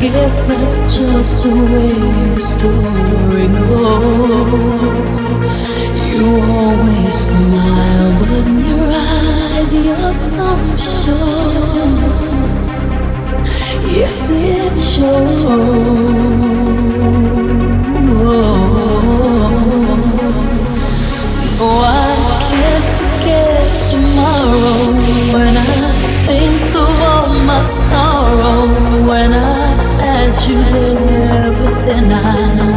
guess that's just the way the story goes. You always smile, but in your eyes you're so sure. Yes, it shows. Oh, I can't forget tomorrow when I think of all my sorrow. When I had you there, but then I